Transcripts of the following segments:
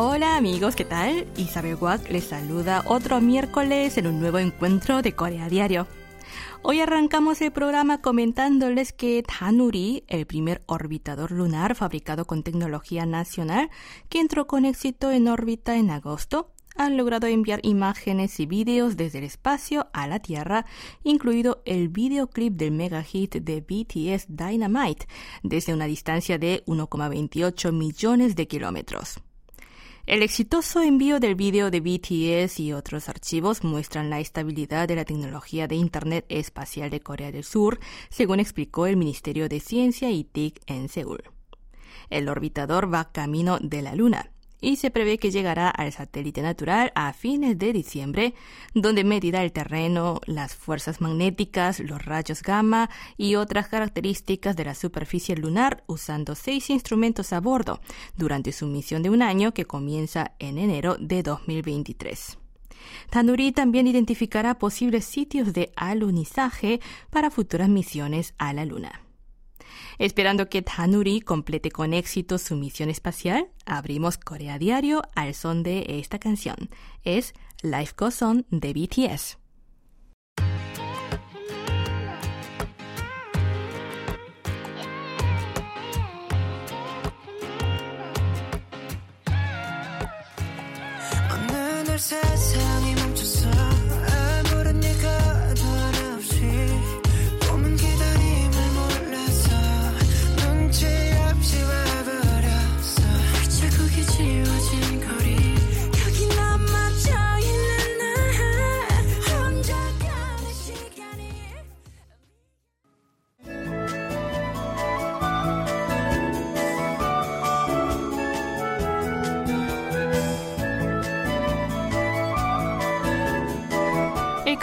Hola amigos, ¿qué tal? Isabel Wack les saluda otro miércoles en un nuevo encuentro de Corea Diario. Hoy arrancamos el programa comentándoles que Tanuri, el primer orbitador lunar fabricado con tecnología nacional, que entró con éxito en órbita en agosto, han logrado enviar imágenes y vídeos desde el espacio a la Tierra, incluido el videoclip del mega hit de BTS Dynamite, desde una distancia de 1,28 millones de kilómetros. El exitoso envío del vídeo de BTS y otros archivos muestran la estabilidad de la tecnología de Internet espacial de Corea del Sur, según explicó el Ministerio de Ciencia y TIC en Seúl. El orbitador va camino de la Luna y se prevé que llegará al satélite natural a fines de diciembre, donde medirá el terreno, las fuerzas magnéticas, los rayos gamma y otras características de la superficie lunar usando seis instrumentos a bordo durante su misión de un año que comienza en enero de 2023. Tanuri también identificará posibles sitios de alunizaje para futuras misiones a la Luna. Esperando que Tanuri complete con éxito su misión espacial, abrimos Corea Diario al son de esta canción. Es Life Goes On de BTS.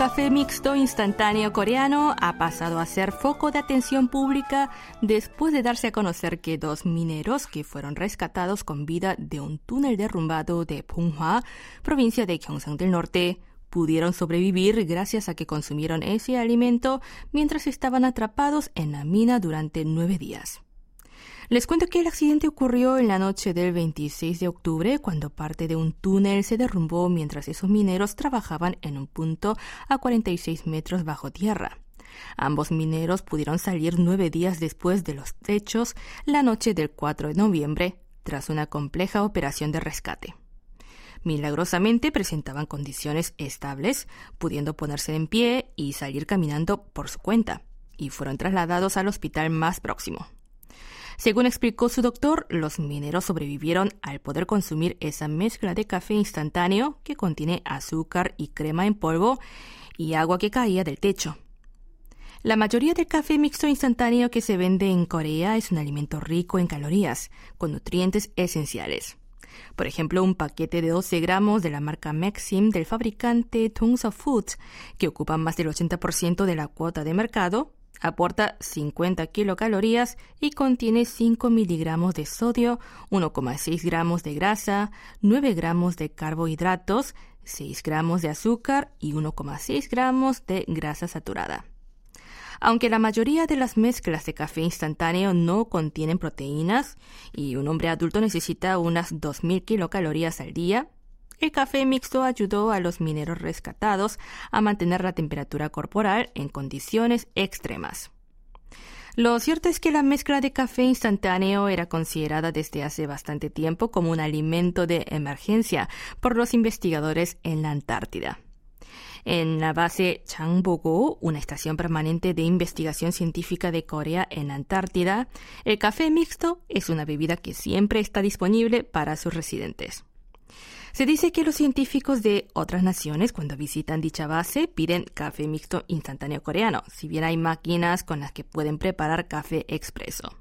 Café mixto instantáneo coreano ha pasado a ser foco de atención pública después de darse a conocer que dos mineros que fueron rescatados con vida de un túnel derrumbado de Punghwa, provincia de Gyeongsang del Norte, pudieron sobrevivir gracias a que consumieron ese alimento mientras estaban atrapados en la mina durante nueve días. Les cuento que el accidente ocurrió en la noche del 26 de octubre cuando parte de un túnel se derrumbó mientras esos mineros trabajaban en un punto a 46 metros bajo tierra. Ambos mineros pudieron salir nueve días después de los hechos la noche del 4 de noviembre, tras una compleja operación de rescate. Milagrosamente presentaban condiciones estables, pudiendo ponerse en pie y salir caminando por su cuenta, y fueron trasladados al hospital más próximo. Según explicó su doctor, los mineros sobrevivieron al poder consumir esa mezcla de café instantáneo que contiene azúcar y crema en polvo y agua que caía del techo. La mayoría del café mixto instantáneo que se vende en Corea es un alimento rico en calorías, con nutrientes esenciales. Por ejemplo, un paquete de 12 gramos de la marca Maxim del fabricante Tungsa Foods, que ocupa más del 80% de la cuota de mercado, Aporta 50 kilocalorías y contiene 5 miligramos de sodio, 1,6 gramos de grasa, 9 gramos de carbohidratos, 6 gramos de azúcar y 1,6 gramos de grasa saturada. Aunque la mayoría de las mezclas de café instantáneo no contienen proteínas y un hombre adulto necesita unas 2.000 kilocalorías al día, el café mixto ayudó a los mineros rescatados a mantener la temperatura corporal en condiciones extremas. Lo cierto es que la mezcla de café instantáneo era considerada desde hace bastante tiempo como un alimento de emergencia por los investigadores en la Antártida. En la base Changbogo, una estación permanente de investigación científica de Corea en Antártida, el café mixto es una bebida que siempre está disponible para sus residentes. Se dice que los científicos de otras naciones cuando visitan dicha base piden café mixto instantáneo coreano, si bien hay máquinas con las que pueden preparar café expreso.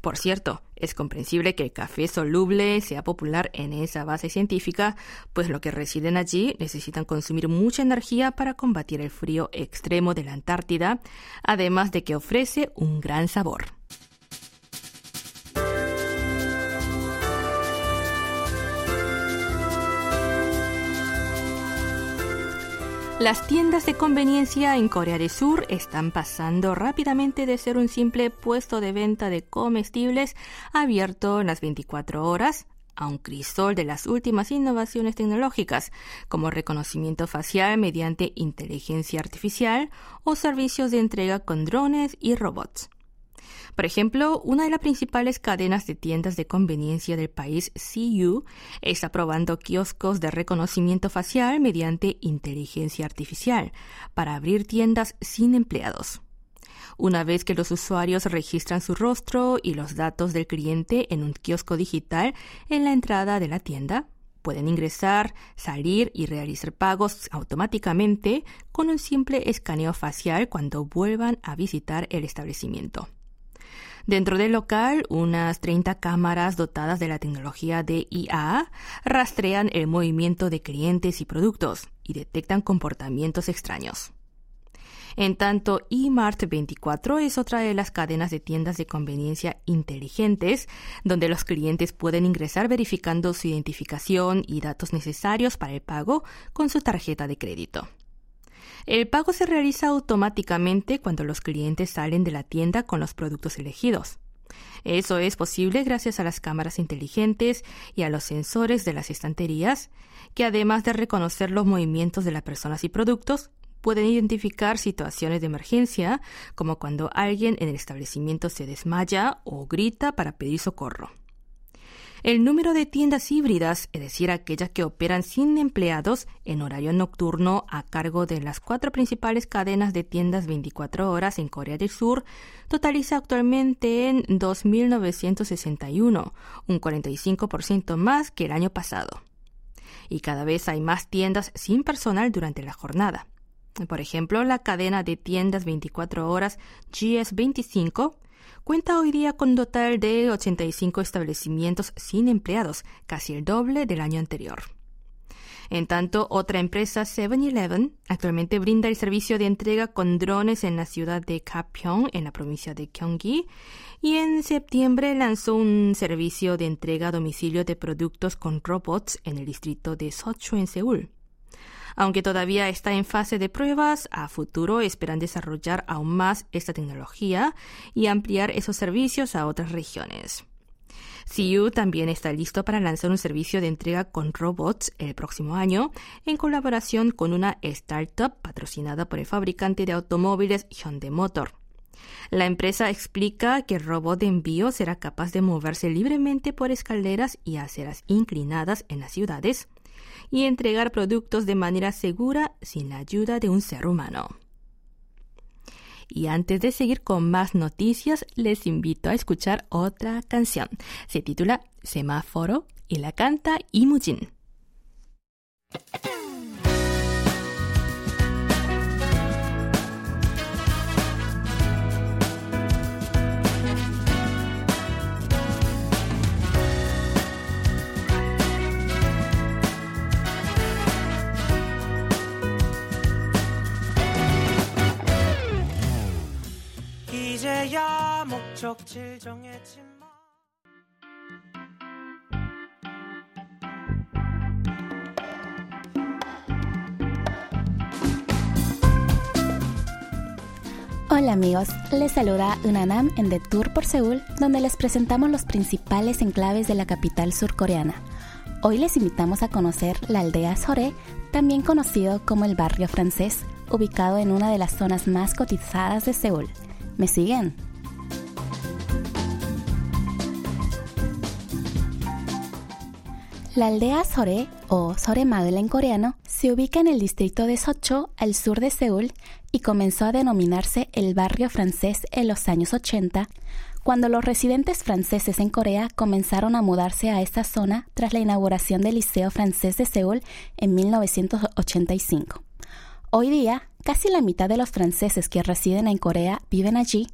Por cierto, es comprensible que el café soluble sea popular en esa base científica, pues los que residen allí necesitan consumir mucha energía para combatir el frío extremo de la Antártida, además de que ofrece un gran sabor. Las tiendas de conveniencia en Corea del Sur están pasando rápidamente de ser un simple puesto de venta de comestibles abierto en las 24 horas a un crisol de las últimas innovaciones tecnológicas, como reconocimiento facial mediante inteligencia artificial o servicios de entrega con drones y robots. Por ejemplo, una de las principales cadenas de tiendas de conveniencia del país, CU, está probando kioscos de reconocimiento facial mediante inteligencia artificial para abrir tiendas sin empleados. Una vez que los usuarios registran su rostro y los datos del cliente en un kiosco digital en la entrada de la tienda, pueden ingresar, salir y realizar pagos automáticamente con un simple escaneo facial cuando vuelvan a visitar el establecimiento. Dentro del local, unas 30 cámaras dotadas de la tecnología de IA rastrean el movimiento de clientes y productos y detectan comportamientos extraños. En tanto, eMart24 es otra de las cadenas de tiendas de conveniencia inteligentes, donde los clientes pueden ingresar verificando su identificación y datos necesarios para el pago con su tarjeta de crédito. El pago se realiza automáticamente cuando los clientes salen de la tienda con los productos elegidos. Eso es posible gracias a las cámaras inteligentes y a los sensores de las estanterías, que además de reconocer los movimientos de las personas y productos, pueden identificar situaciones de emergencia, como cuando alguien en el establecimiento se desmaya o grita para pedir socorro. El número de tiendas híbridas, es decir, aquellas que operan sin empleados en horario nocturno a cargo de las cuatro principales cadenas de tiendas 24 horas en Corea del Sur, totaliza actualmente en 2.961, un 45% más que el año pasado. Y cada vez hay más tiendas sin personal durante la jornada. Por ejemplo, la cadena de tiendas 24 horas GS25 cuenta hoy día con total de 85 establecimientos sin empleados, casi el doble del año anterior. En tanto, otra empresa, 7-Eleven, actualmente brinda el servicio de entrega con drones en la ciudad de Gapyeong, en la provincia de Gyeonggi, y en septiembre lanzó un servicio de entrega a domicilio de productos con robots en el distrito de Sochu, en Seúl. Aunque todavía está en fase de pruebas, a futuro esperan desarrollar aún más esta tecnología y ampliar esos servicios a otras regiones. CU también está listo para lanzar un servicio de entrega con robots el próximo año en colaboración con una startup patrocinada por el fabricante de automóviles Hyundai Motor. La empresa explica que el robot de envío será capaz de moverse libremente por escaleras y aceras inclinadas en las ciudades, y entregar productos de manera segura sin la ayuda de un ser humano. Y antes de seguir con más noticias, les invito a escuchar otra canción. Se titula Semáforo y la canta Imujin. Hola amigos, les saluda Unanam en The Tour por Seúl, donde les presentamos los principales enclaves de la capital surcoreana. Hoy les invitamos a conocer la aldea Sore, también conocido como el barrio francés, ubicado en una de las zonas más cotizadas de Seúl. ¿Me siguen? La aldea Sore, o Sore Maul en coreano, se ubica en el distrito de Socho, al sur de Seúl, y comenzó a denominarse el barrio francés en los años 80, cuando los residentes franceses en Corea comenzaron a mudarse a esta zona tras la inauguración del Liceo Francés de Seúl en 1985. Hoy día, casi la mitad de los franceses que residen en Corea viven allí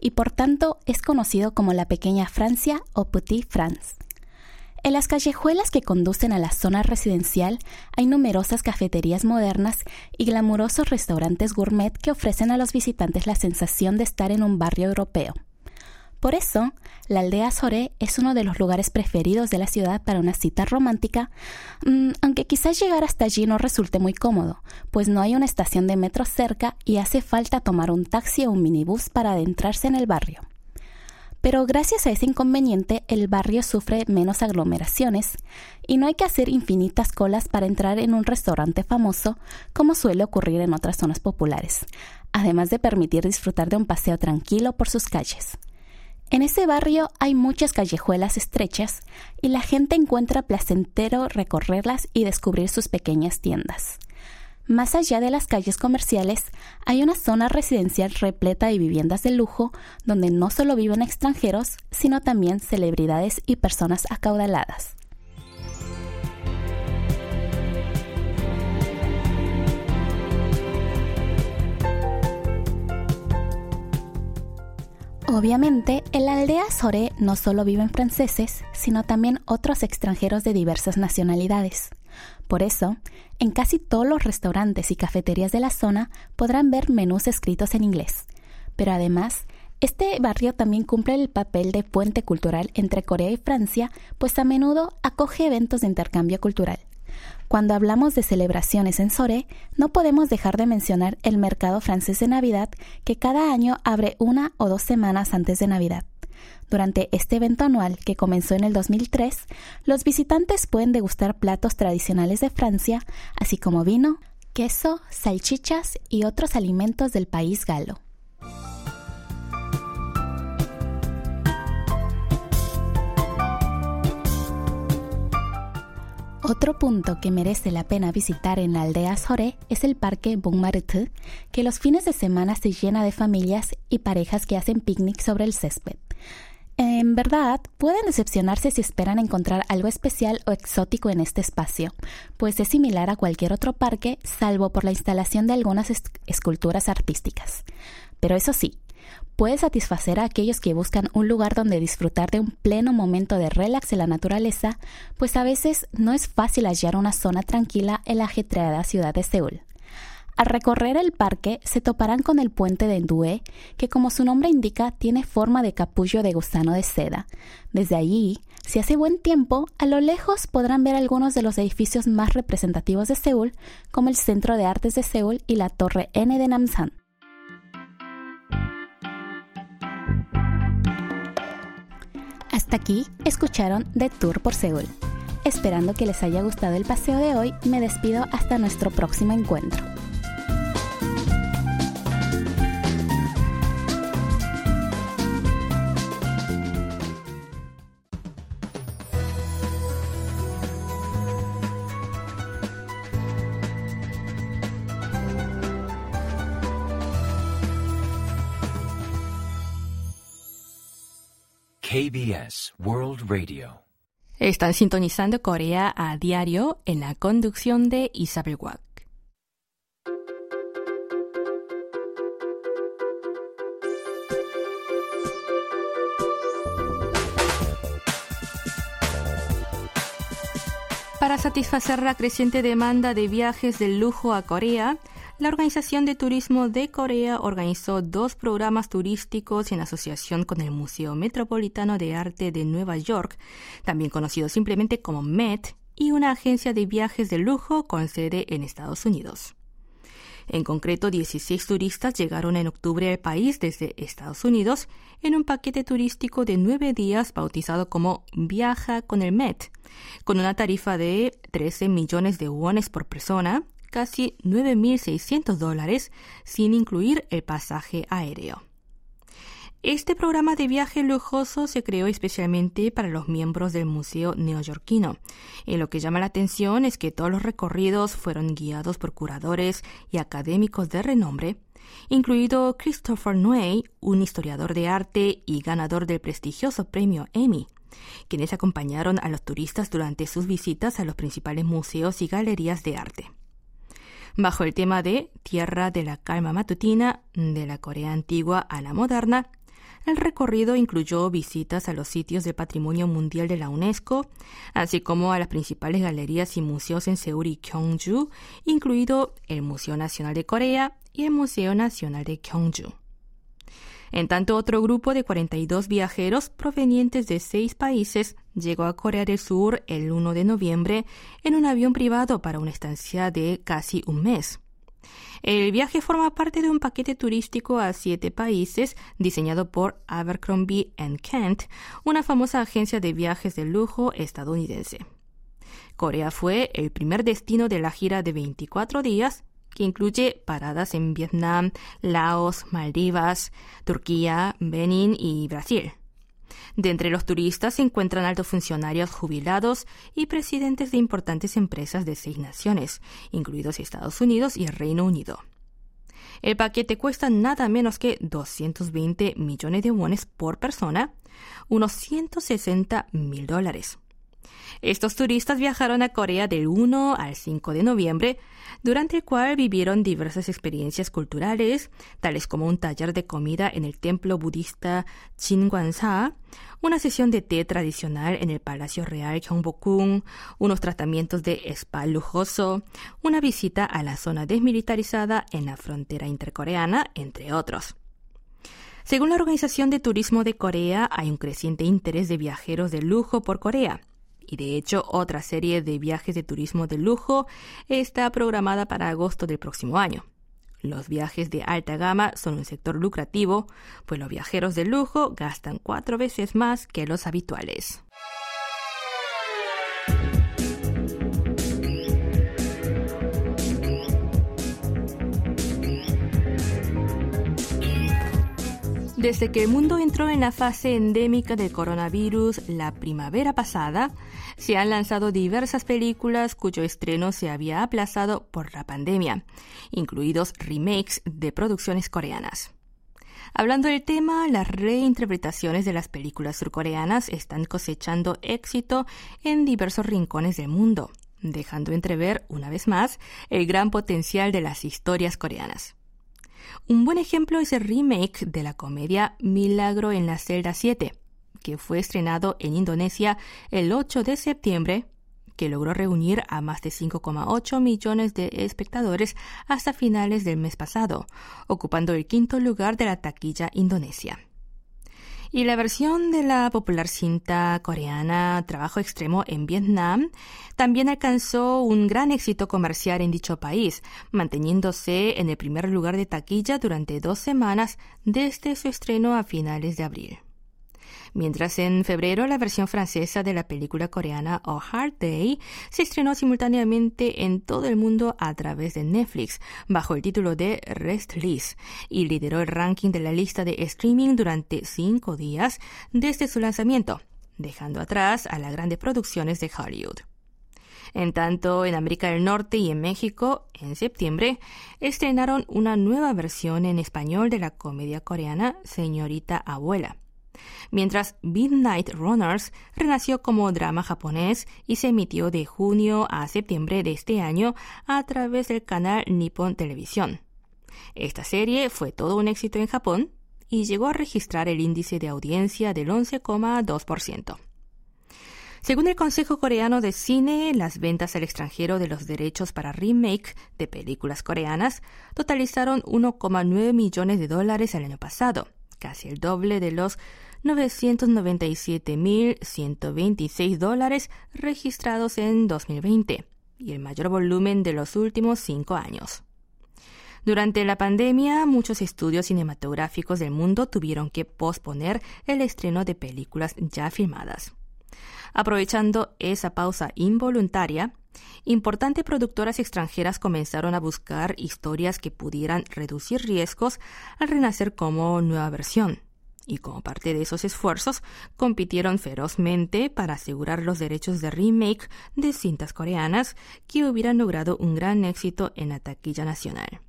y por tanto es conocido como la pequeña Francia o Petit France. En las callejuelas que conducen a la zona residencial hay numerosas cafeterías modernas y glamurosos restaurantes gourmet que ofrecen a los visitantes la sensación de estar en un barrio europeo. Por eso, la aldea Sore es uno de los lugares preferidos de la ciudad para una cita romántica, mm, aunque quizás llegar hasta allí no resulte muy cómodo, pues no hay una estación de metro cerca y hace falta tomar un taxi o un minibús para adentrarse en el barrio. Pero gracias a ese inconveniente, el barrio sufre menos aglomeraciones y no hay que hacer infinitas colas para entrar en un restaurante famoso, como suele ocurrir en otras zonas populares, además de permitir disfrutar de un paseo tranquilo por sus calles. En ese barrio hay muchas callejuelas estrechas y la gente encuentra placentero recorrerlas y descubrir sus pequeñas tiendas. Más allá de las calles comerciales, hay una zona residencial repleta de viviendas de lujo donde no solo viven extranjeros, sino también celebridades y personas acaudaladas. Obviamente, en la aldea Sore no solo viven franceses, sino también otros extranjeros de diversas nacionalidades. Por eso, en casi todos los restaurantes y cafeterías de la zona podrán ver menús escritos en inglés. Pero además, este barrio también cumple el papel de puente cultural entre Corea y Francia, pues a menudo acoge eventos de intercambio cultural. Cuando hablamos de celebraciones en Sore, no podemos dejar de mencionar el mercado francés de Navidad que cada año abre una o dos semanas antes de Navidad. Durante este evento anual, que comenzó en el 2003, los visitantes pueden degustar platos tradicionales de Francia, así como vino, queso, salchichas y otros alimentos del país galo. Otro punto que merece la pena visitar en la aldea Sore es el parque Montmartre, que los fines de semana se llena de familias y parejas que hacen picnic sobre el césped. En verdad, pueden decepcionarse si esperan encontrar algo especial o exótico en este espacio, pues es similar a cualquier otro parque, salvo por la instalación de algunas esculturas artísticas. Pero eso sí, puede satisfacer a aquellos que buscan un lugar donde disfrutar de un pleno momento de relax en la naturaleza, pues a veces no es fácil hallar una zona tranquila en la ajetreada ciudad de Seúl. Al recorrer el parque se toparán con el puente de Ndue, que como su nombre indica tiene forma de capullo de gusano de seda. Desde allí, si hace buen tiempo, a lo lejos podrán ver algunos de los edificios más representativos de Seúl, como el Centro de Artes de Seúl y la Torre N de Namsan. Hasta aquí escucharon The Tour por Seúl. Esperando que les haya gustado el paseo de hoy, me despido hasta nuestro próximo encuentro. KBS World Radio. Están sintonizando Corea a diario en la conducción de Isabel Wack. Para satisfacer la creciente demanda de viajes de lujo a Corea, la Organización de Turismo de Corea organizó dos programas turísticos en asociación con el Museo Metropolitano de Arte de Nueva York, también conocido simplemente como MET, y una agencia de viajes de lujo con sede en Estados Unidos. En concreto, 16 turistas llegaron en octubre al país desde Estados Unidos en un paquete turístico de nueve días bautizado como Viaja con el MET, con una tarifa de 13 millones de wones por persona, casi 9.600 dólares sin incluir el pasaje aéreo. Este programa de viaje lujoso se creó especialmente para los miembros del Museo Neoyorquino. Y lo que llama la atención es que todos los recorridos fueron guiados por curadores y académicos de renombre, incluido Christopher Nuey, un historiador de arte y ganador del prestigioso premio Emmy, quienes acompañaron a los turistas durante sus visitas a los principales museos y galerías de arte bajo el tema de Tierra de la Calma Matutina, de la Corea antigua a la moderna. El recorrido incluyó visitas a los sitios de patrimonio mundial de la UNESCO, así como a las principales galerías y museos en Seúl y Gyeongju, incluido el Museo Nacional de Corea y el Museo Nacional de Gyeongju. En tanto, otro grupo de 42 viajeros provenientes de seis países llegó a Corea del Sur el 1 de noviembre en un avión privado para una estancia de casi un mes. El viaje forma parte de un paquete turístico a siete países diseñado por Abercrombie Kent, una famosa agencia de viajes de lujo estadounidense. Corea fue el primer destino de la gira de 24 días que incluye paradas en Vietnam, Laos, Maldivas, Turquía, Benín y Brasil. De entre los turistas se encuentran altos funcionarios jubilados y presidentes de importantes empresas de seis naciones, incluidos Estados Unidos y el Reino Unido. El paquete cuesta nada menos que 220 millones de wones por persona, unos 160 mil dólares. Estos turistas viajaron a Corea del 1 al 5 de noviembre, durante el cual vivieron diversas experiencias culturales, tales como un taller de comida en el templo budista Chingwansa, una sesión de té tradicional en el Palacio Real Gyeongbokgung, unos tratamientos de spa lujoso, una visita a la zona desmilitarizada en la frontera intercoreana, entre otros. Según la Organización de Turismo de Corea, hay un creciente interés de viajeros de lujo por Corea y de hecho otra serie de viajes de turismo de lujo está programada para agosto del próximo año. Los viajes de alta gama son un sector lucrativo, pues los viajeros de lujo gastan cuatro veces más que los habituales. Desde que el mundo entró en la fase endémica del coronavirus la primavera pasada, se han lanzado diversas películas cuyo estreno se había aplazado por la pandemia, incluidos remakes de producciones coreanas. Hablando del tema, las reinterpretaciones de las películas surcoreanas están cosechando éxito en diversos rincones del mundo, dejando entrever, una vez más, el gran potencial de las historias coreanas. Un buen ejemplo es el remake de la comedia Milagro en la celda 7, que fue estrenado en Indonesia el 8 de septiembre, que logró reunir a más de 5,8 millones de espectadores hasta finales del mes pasado, ocupando el quinto lugar de la taquilla indonesia. Y la versión de la popular cinta coreana Trabajo Extremo en Vietnam también alcanzó un gran éxito comercial en dicho país, manteniéndose en el primer lugar de taquilla durante dos semanas desde su estreno a finales de abril mientras en febrero la versión francesa de la película coreana A Hard Day se estrenó simultáneamente en todo el mundo a través de Netflix bajo el título de Restless y lideró el ranking de la lista de streaming durante cinco días desde su lanzamiento, dejando atrás a las grandes producciones de Hollywood. En tanto, en América del Norte y en México, en septiembre, estrenaron una nueva versión en español de la comedia coreana Señorita Abuela mientras Midnight Runners renació como drama japonés y se emitió de junio a septiembre de este año a través del canal Nippon Televisión. Esta serie fue todo un éxito en Japón y llegó a registrar el índice de audiencia del 11,2%. Según el Consejo Coreano de Cine, las ventas al extranjero de los derechos para remake de películas coreanas totalizaron 1,9 millones de dólares el año pasado, casi el doble de los 997.126 dólares registrados en 2020 y el mayor volumen de los últimos cinco años. Durante la pandemia, muchos estudios cinematográficos del mundo tuvieron que posponer el estreno de películas ya filmadas. Aprovechando esa pausa involuntaria, importantes productoras extranjeras comenzaron a buscar historias que pudieran reducir riesgos al renacer como nueva versión y como parte de esos esfuerzos compitieron ferozmente para asegurar los derechos de remake de cintas coreanas que hubieran logrado un gran éxito en la taquilla nacional.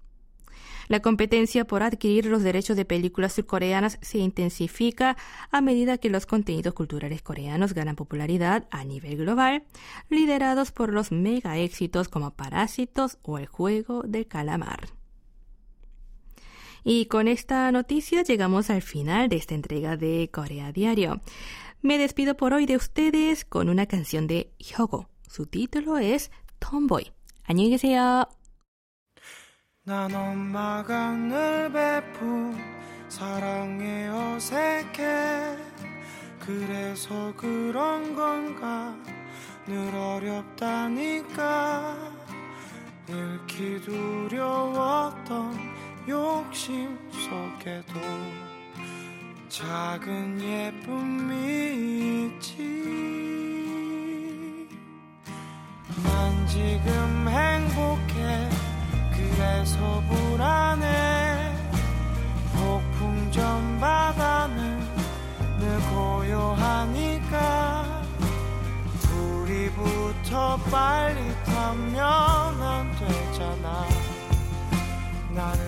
La competencia por adquirir los derechos de películas surcoreanas se intensifica a medida que los contenidos culturales coreanos ganan popularidad a nivel global, liderados por los mega éxitos como Parásitos o El juego del calamar. Y con esta noticia llegamos al final de esta entrega de Corea Diario. Me despido por hoy de ustedes con una canción de Hyogo. Su título es Tomboy. 안녕히 계세요. 난 엄마가 늘 베푼 사랑에 어색해. 그래서 그런 건가? 늘 어렵다니까. 늙기 두려웠던 욕심 속에도 작은 예쁨이 있지. 난 지금 행복해 그래서 불안해. 폭풍 전 바다는 늘 고요하니까 우리 부터 빨리 타면 안 되잖아. 나는